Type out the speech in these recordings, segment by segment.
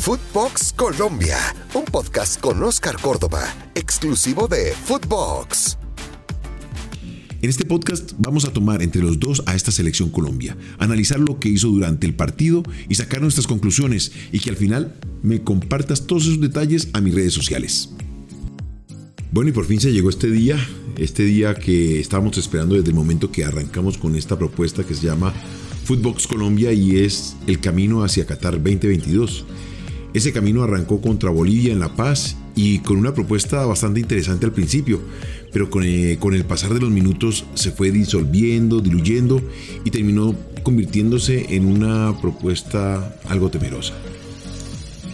Footbox Colombia, un podcast con Oscar Córdoba, exclusivo de Footbox. En este podcast vamos a tomar entre los dos a esta selección Colombia, analizar lo que hizo durante el partido y sacar nuestras conclusiones y que al final me compartas todos esos detalles a mis redes sociales. Bueno, y por fin se llegó este día, este día que estábamos esperando desde el momento que arrancamos con esta propuesta que se llama Footbox Colombia y es el camino hacia Qatar 2022. Ese camino arrancó contra Bolivia en La Paz y con una propuesta bastante interesante al principio, pero con el, con el pasar de los minutos se fue disolviendo, diluyendo y terminó convirtiéndose en una propuesta algo temerosa.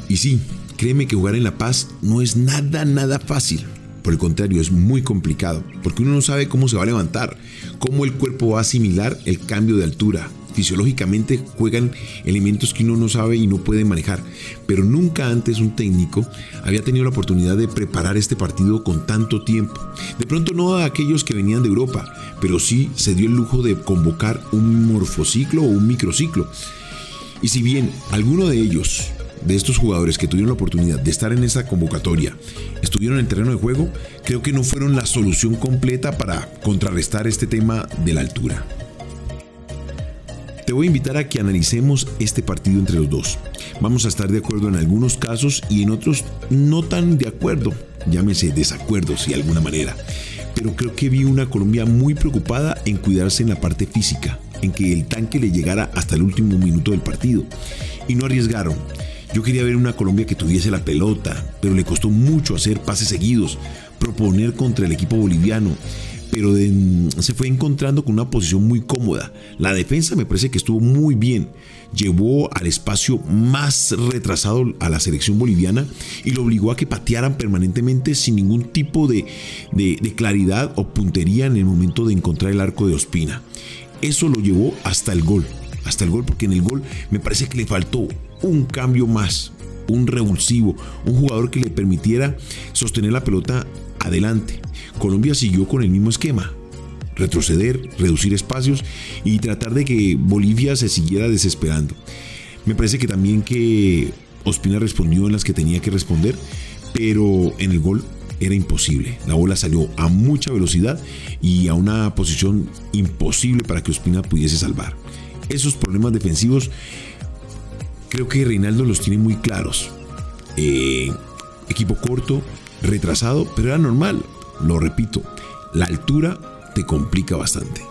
Y sí, créeme que jugar en La Paz no es nada, nada fácil. Por el contrario, es muy complicado, porque uno no sabe cómo se va a levantar, cómo el cuerpo va a asimilar el cambio de altura, fisiológicamente juegan elementos que uno no sabe y no puede manejar. Pero nunca antes un técnico había tenido la oportunidad de preparar este partido con tanto tiempo. De pronto no a aquellos que venían de Europa, pero sí se dio el lujo de convocar un morfociclo o un microciclo. Y si bien alguno de ellos de estos jugadores que tuvieron la oportunidad de estar en esa convocatoria estuvieron en el terreno de juego, creo que no fueron la solución completa para contrarrestar este tema de la altura. Te voy a invitar a que analicemos este partido entre los dos. Vamos a estar de acuerdo en algunos casos y en otros no tan de acuerdo, llámese desacuerdos de alguna manera. Pero creo que vi una Colombia muy preocupada en cuidarse en la parte física, en que el tanque le llegara hasta el último minuto del partido. Y no arriesgaron. Yo quería ver una Colombia que tuviese la pelota, pero le costó mucho hacer pases seguidos, proponer contra el equipo boliviano pero se fue encontrando con una posición muy cómoda. La defensa me parece que estuvo muy bien. Llevó al espacio más retrasado a la selección boliviana y lo obligó a que patearan permanentemente sin ningún tipo de, de claridad o puntería en el momento de encontrar el arco de Ospina. Eso lo llevó hasta el gol. Hasta el gol, porque en el gol me parece que le faltó un cambio más, un revulsivo, un jugador que le permitiera sostener la pelota adelante. Colombia siguió con el mismo esquema, retroceder, reducir espacios y tratar de que Bolivia se siguiera desesperando. Me parece que también que Ospina respondió en las que tenía que responder, pero en el gol era imposible. La bola salió a mucha velocidad y a una posición imposible para que Ospina pudiese salvar. Esos problemas defensivos creo que Reinaldo los tiene muy claros. Eh, equipo corto, retrasado, pero era normal. Lo repito, la altura te complica bastante.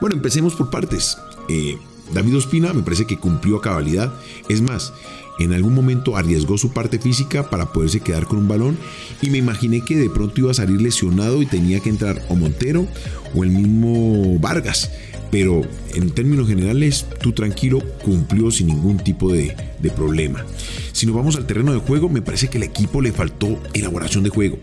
Bueno, empecemos por partes. Eh, David Ospina me parece que cumplió a cabalidad. Es más, en algún momento arriesgó su parte física para poderse quedar con un balón y me imaginé que de pronto iba a salir lesionado y tenía que entrar o Montero o el mismo Vargas. Pero en términos generales, tú tranquilo, cumplió sin ningún tipo de, problema. Si nos vamos al terreno de juego, me parece que el equipo le faltó elaboración de juego.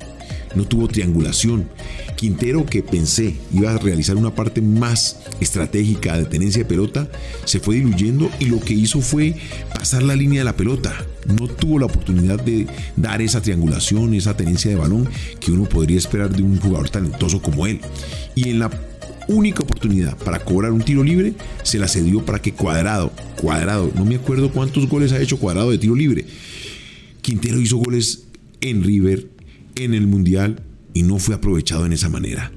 No tuvo triangulación. Quintero, que pensé iba a realizar una parte más estratégica de tenencia de pelota, se fue diluyendo y lo que hizo fue pasar la línea de la pelota. No tuvo la oportunidad de dar esa triangulación, esa tenencia de balón que uno podría esperar de un jugador talentoso como él. Y en la única oportunidad para cobrar un tiro libre, se la cedió para que Cuadrado, Cuadrado, no me acuerdo cuántos goles ha hecho Cuadrado de tiro libre. Quintero hizo goles en River, en el Mundial y no fue aprovechado en esa manera.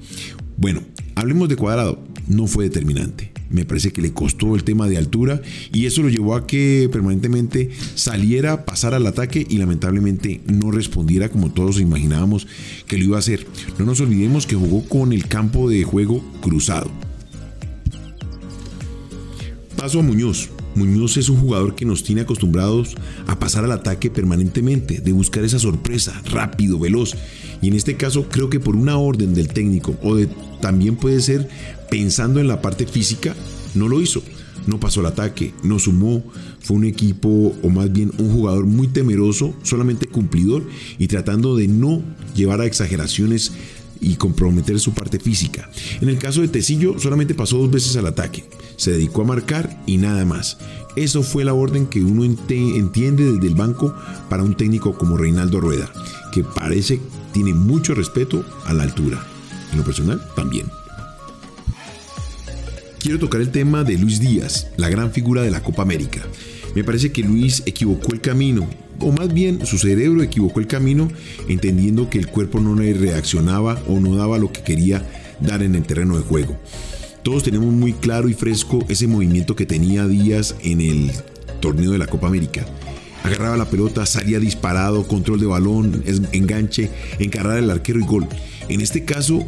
Bueno, hablemos de Cuadrado, no fue determinante me parece que le costó el tema de altura y eso lo llevó a que permanentemente saliera, pasara al ataque y lamentablemente no respondiera como todos imaginábamos que lo iba a hacer. No nos olvidemos que jugó con el campo de juego cruzado. Paso a Muñoz. Muñoz es un jugador que nos tiene acostumbrados a pasar al ataque permanentemente, de buscar esa sorpresa, rápido, veloz. Y en este caso creo que por una orden del técnico o de, también puede ser pensando en la parte física, no lo hizo. No pasó el ataque, no sumó, fue un equipo o más bien un jugador muy temeroso, solamente cumplidor y tratando de no llevar a exageraciones y comprometer su parte física. En el caso de Tecillo solamente pasó dos veces al ataque, se dedicó a marcar y nada más. Eso fue la orden que uno entiende desde el banco para un técnico como Reinaldo Rueda, que parece tiene mucho respeto a la altura. En lo personal, también. Quiero tocar el tema de Luis Díaz, la gran figura de la Copa América. Me parece que Luis equivocó el camino, o más bien su cerebro equivocó el camino entendiendo que el cuerpo no reaccionaba o no daba lo que quería dar en el terreno de juego. Todos tenemos muy claro y fresco ese movimiento que tenía Díaz en el torneo de la Copa América. Agarraba la pelota, salía disparado, control de balón, enganche, encarrar al arquero y gol. En este caso,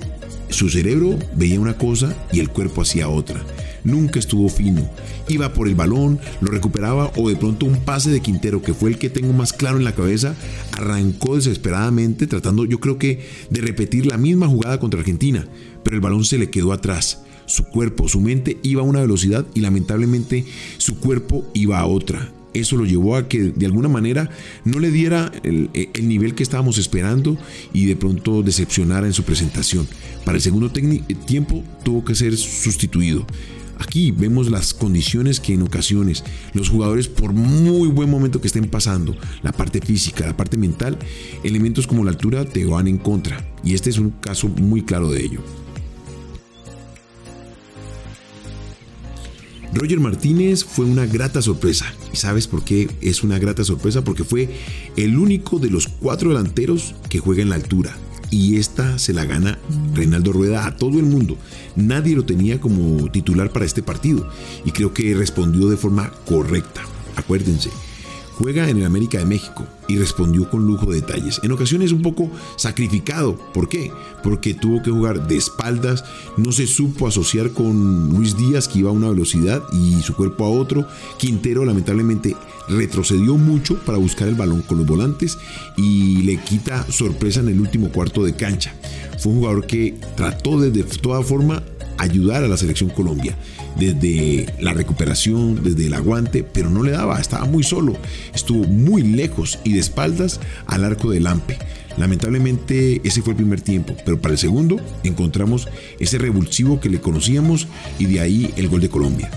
su cerebro veía una cosa y el cuerpo hacía otra. Nunca estuvo fino. Iba por el balón, lo recuperaba o de pronto un pase de Quintero, que fue el que tengo más claro en la cabeza, arrancó desesperadamente tratando yo creo que de repetir la misma jugada contra Argentina, pero el balón se le quedó atrás. Su cuerpo, su mente iba a una velocidad y lamentablemente su cuerpo iba a otra. Eso lo llevó a que de alguna manera no le diera el, nivel que estábamos esperando y de pronto decepcionara en su presentación. Para el segundo tiempo tuvo que ser sustituido. Aquí vemos las condiciones que en ocasiones los jugadores, por muy buen momento que estén pasando, la parte física, la parte mental, elementos como la altura te van en contra. Y este es un caso muy claro de ello. Roger Martínez fue una grata sorpresa. ¿Y sabes por qué es una grata sorpresa? Porque fue el único de los cuatro delanteros que juega en la altura. Y esta se la gana Reinaldo Rueda a todo el mundo. Nadie lo tenía como titular para este partido. Y creo que respondió de forma correcta. Acuérdense, juega en el América de México y respondió con lujo de detalles. En ocasiones un poco sacrificado. ¿Por qué? Porque tuvo que jugar de espaldas, no se supo asociar con Luis Díaz que iba a una velocidad y su cuerpo a otro. Quintero lamentablemente retrocedió mucho para buscar el balón con los volantes y le quita sorpresa en el último cuarto de cancha. Fue un jugador que trató de toda forma ayudar a la selección Colombia desde la recuperación, desde el aguante, pero no le daba, estaba muy solo, estuvo muy lejos y de espaldas al arco del Lampe. Lamentablemente ese fue el primer tiempo, pero para el segundo encontramos ese revulsivo que le conocíamos y de ahí el gol de Colombia.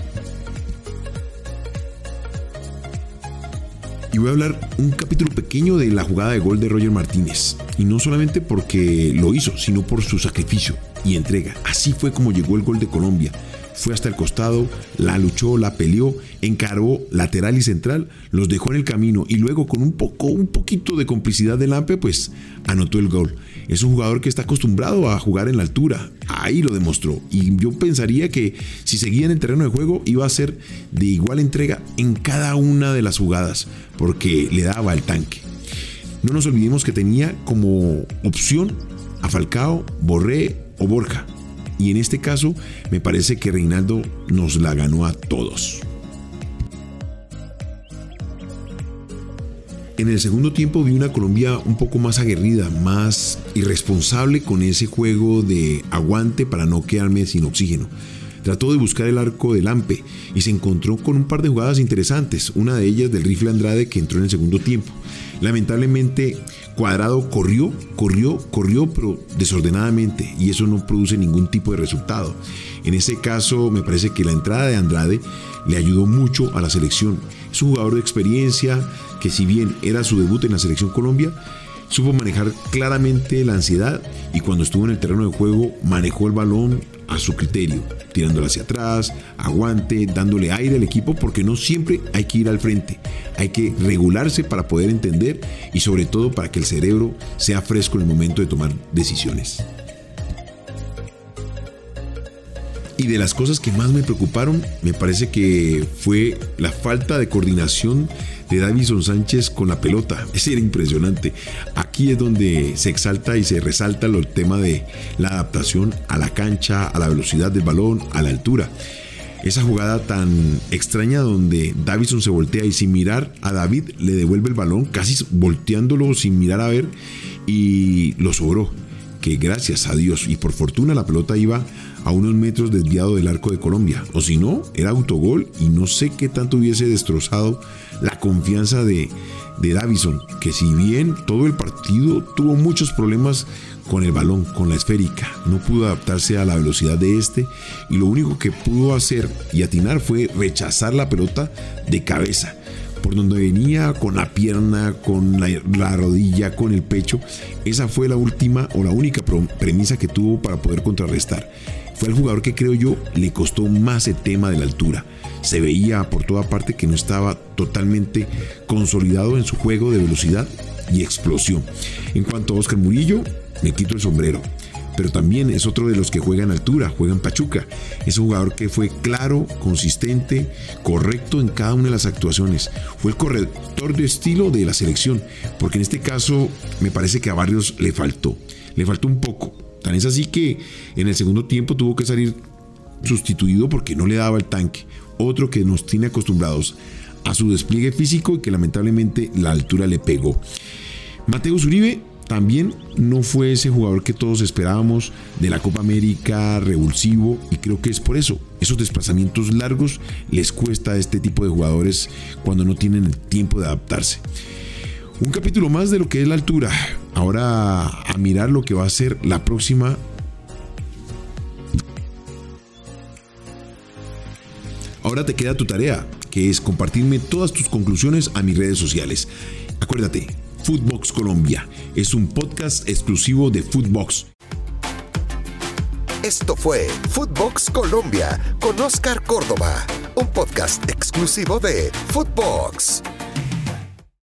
Y voy a hablar un capítulo pequeño de la jugada de gol de Roger Martínez. Y no solamente porque lo hizo, sino por su sacrificio y entrega. Así fue como llegó el gol de Colombia fue hasta el costado, la luchó, la peleó, encaró lateral y central, los dejó en el camino y luego con un poco, un poquito de complicidad del Lampe, pues anotó el gol. Es un jugador que está acostumbrado a jugar en la altura. Ahí lo demostró. Y yo pensaría que si seguía en el terreno de juego iba a ser de igual entrega en cada una de las jugadas, porque le daba el tanque. No nos olvidemos que tenía como opción a Falcao, Borré o Borja. Y en este caso me parece que Reinaldo nos la ganó a todos. En el segundo tiempo vi una Colombia un poco más aguerrida, más irresponsable con ese juego de aguante para no quedarme sin oxígeno. Trató de buscar el arco del Ampe y se encontró con un par de jugadas interesantes, una de ellas del rifle Andrade que entró en el segundo tiempo. Lamentablemente Cuadrado corrió, corrió, corrió, pero desordenadamente y eso no produce ningún tipo de resultado. En ese caso me parece que la entrada de Andrade le ayudó mucho a la selección. Es un jugador de experiencia que si bien era su debut en la selección Colombia, supo manejar claramente la ansiedad y cuando estuvo en el terreno de juego manejó el balón a su criterio, tirándolo hacia atrás, aguante, dándole aire al equipo, porque no siempre hay que ir al frente, hay que regularse para poder entender y sobre todo para que el cerebro sea fresco en el momento de tomar decisiones. Y de las cosas que más me preocuparon, me parece que fue la falta de coordinación de Davison Sánchez con la pelota. Ese era impresionante. Aquí es donde se exalta y se resalta el tema de la adaptación a la cancha, a la velocidad del balón, a la altura. Esa jugada tan extraña donde Davison se voltea y sin mirar a David le devuelve el balón, casi volteándolo sin mirar a ver y lo sobró. Que gracias a Dios y por fortuna la pelota iba a unos metros desviado del arco de Colombia. O si no, era autogol y no sé qué tanto hubiese destrozado la confianza de, de Davison, que si bien todo el partido tuvo muchos problemas con el balón, con la esférica, no pudo adaptarse a la velocidad de este y lo único que pudo hacer y atinar fue rechazar la pelota de cabeza por donde venía con la pierna, con la, la, rodilla, con el pecho. Esa fue la última o la única premisa que tuvo para poder contrarrestar. fue el jugador que creo yo le costó más el tema de la altura. Se veía por toda parte que no estaba totalmente consolidado en su juego de velocidad y explosión. En cuanto a Oscar Murillo, me quito el sombrero pero también es otro de los que juega en altura, juega en Pachuca. Es un jugador que fue claro, consistente, correcto en cada una de las actuaciones. Fue el corrector de estilo de la selección, porque en este caso me parece que a Barrios le faltó, le faltó un poco. Tan es así que en el segundo tiempo tuvo que salir sustituido porque no le daba el tanque. Otro que nos tiene acostumbrados a su despliegue físico y que lamentablemente la altura le pegó. Mateo Uribe también no fue ese jugador que todos esperábamos de la Copa América revulsivo y creo que es por eso. Esos desplazamientos largos les cuesta a este tipo de jugadores cuando no tienen el tiempo de adaptarse. Un capítulo más de lo que es la altura. Ahora a mirar lo que va a ser la próxima Ahora te queda tu tarea, que es compartirme todas tus conclusiones a mis redes sociales. Acuérdate, Footbox Colombia. Es un podcast exclusivo de Footbox. Esto fue Footbox Colombia con Oscar Córdoba, un podcast exclusivo de Footbox.